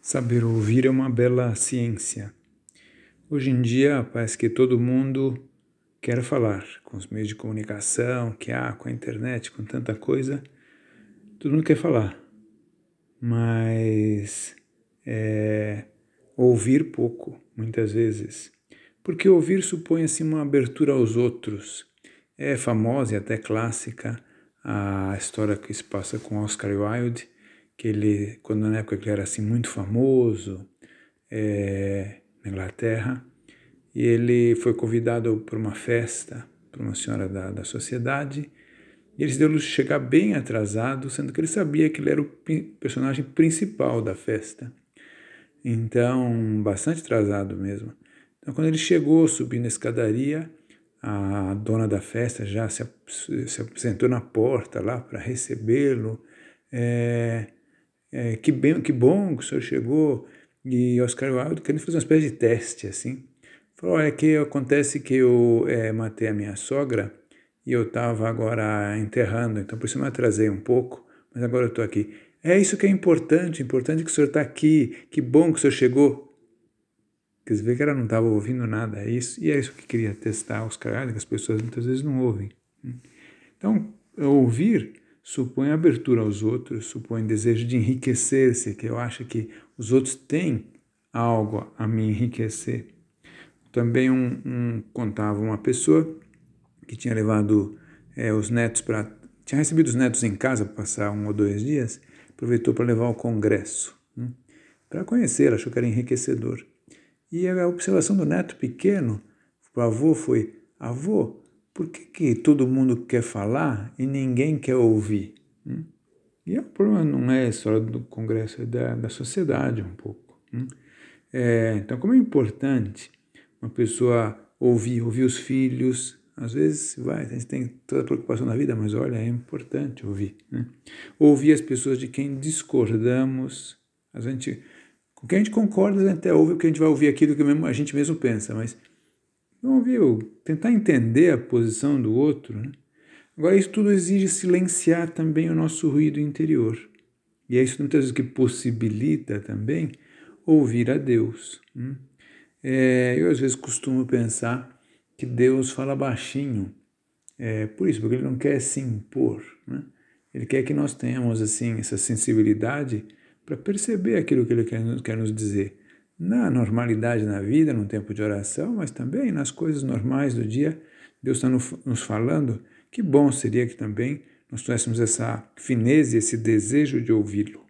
Saber ouvir é uma bela ciência. Hoje em dia parece que todo mundo quer falar com os meios de comunicação, que há com a internet, com tanta coisa, todo mundo quer falar, mas é, ouvir pouco, muitas vezes, porque ouvir supõe assim uma abertura aos outros. É famosa e até clássica a história que se passa com Oscar Wilde que ele, quando na época ele era assim muito famoso é, na Inglaterra, e ele foi convidado para uma festa, para uma senhora da, da sociedade, e ele se deu chegar bem atrasado, sendo que ele sabia que ele era o personagem principal da festa. Então, bastante atrasado mesmo. Então, quando ele chegou, subindo a escadaria, a dona da festa já se, se apresentou na porta lá para recebê-lo. É, é, que, bem, que bom que o senhor chegou. E Oscar Wilde querendo fazer uma espécie de teste, assim. Falou, olha, que acontece que eu é, matei a minha sogra e eu estava agora enterrando, então por isso eu me atrasei um pouco, mas agora eu estou aqui. É isso que é importante, importante que o senhor está aqui, que bom que o senhor chegou. Quer dizer, que ela não estava ouvindo nada, é isso, e é isso que queria testar Oscar Wilde, que as pessoas muitas vezes não ouvem. Então, ouvir supõe abertura aos outros, supõe desejo de enriquecer-se, que eu acho que os outros têm algo a me enriquecer. Também um, um contava uma pessoa que tinha levado é, os netos para. tinha recebido os netos em casa para passar um ou dois dias, aproveitou para levar ao congresso, né, para conhecer, achou que era enriquecedor. E a observação do neto pequeno para o avô foi: avô, por que, que todo mundo quer falar e ninguém quer ouvir? Hum? E o problema não é só do Congresso, é da, da sociedade um pouco. Hum? É, então, como é importante uma pessoa ouvir, ouvir os filhos, às vezes vai, a gente tem toda a preocupação na vida, mas olha, é importante ouvir. Né? Ouvir as pessoas de quem discordamos, a gente, com quem a gente concorda, a gente até ouve, porque a gente vai ouvir aquilo que a gente mesmo pensa, mas não viu? Tentar entender a posição do outro. Né? Agora, isso tudo exige silenciar também o nosso ruído interior. E é isso muitas vezes que possibilita também ouvir a Deus. Né? É, eu às vezes costumo pensar que Deus fala baixinho, é, por isso, porque Ele não quer se impor. Né? Ele quer que nós tenhamos assim essa sensibilidade para perceber aquilo que Ele quer, quer nos dizer na normalidade na vida, num tempo de oração, mas também nas coisas normais do dia. Deus está nos falando. Que bom seria que também nós tivéssemos essa fineza, esse desejo de ouvi-lo.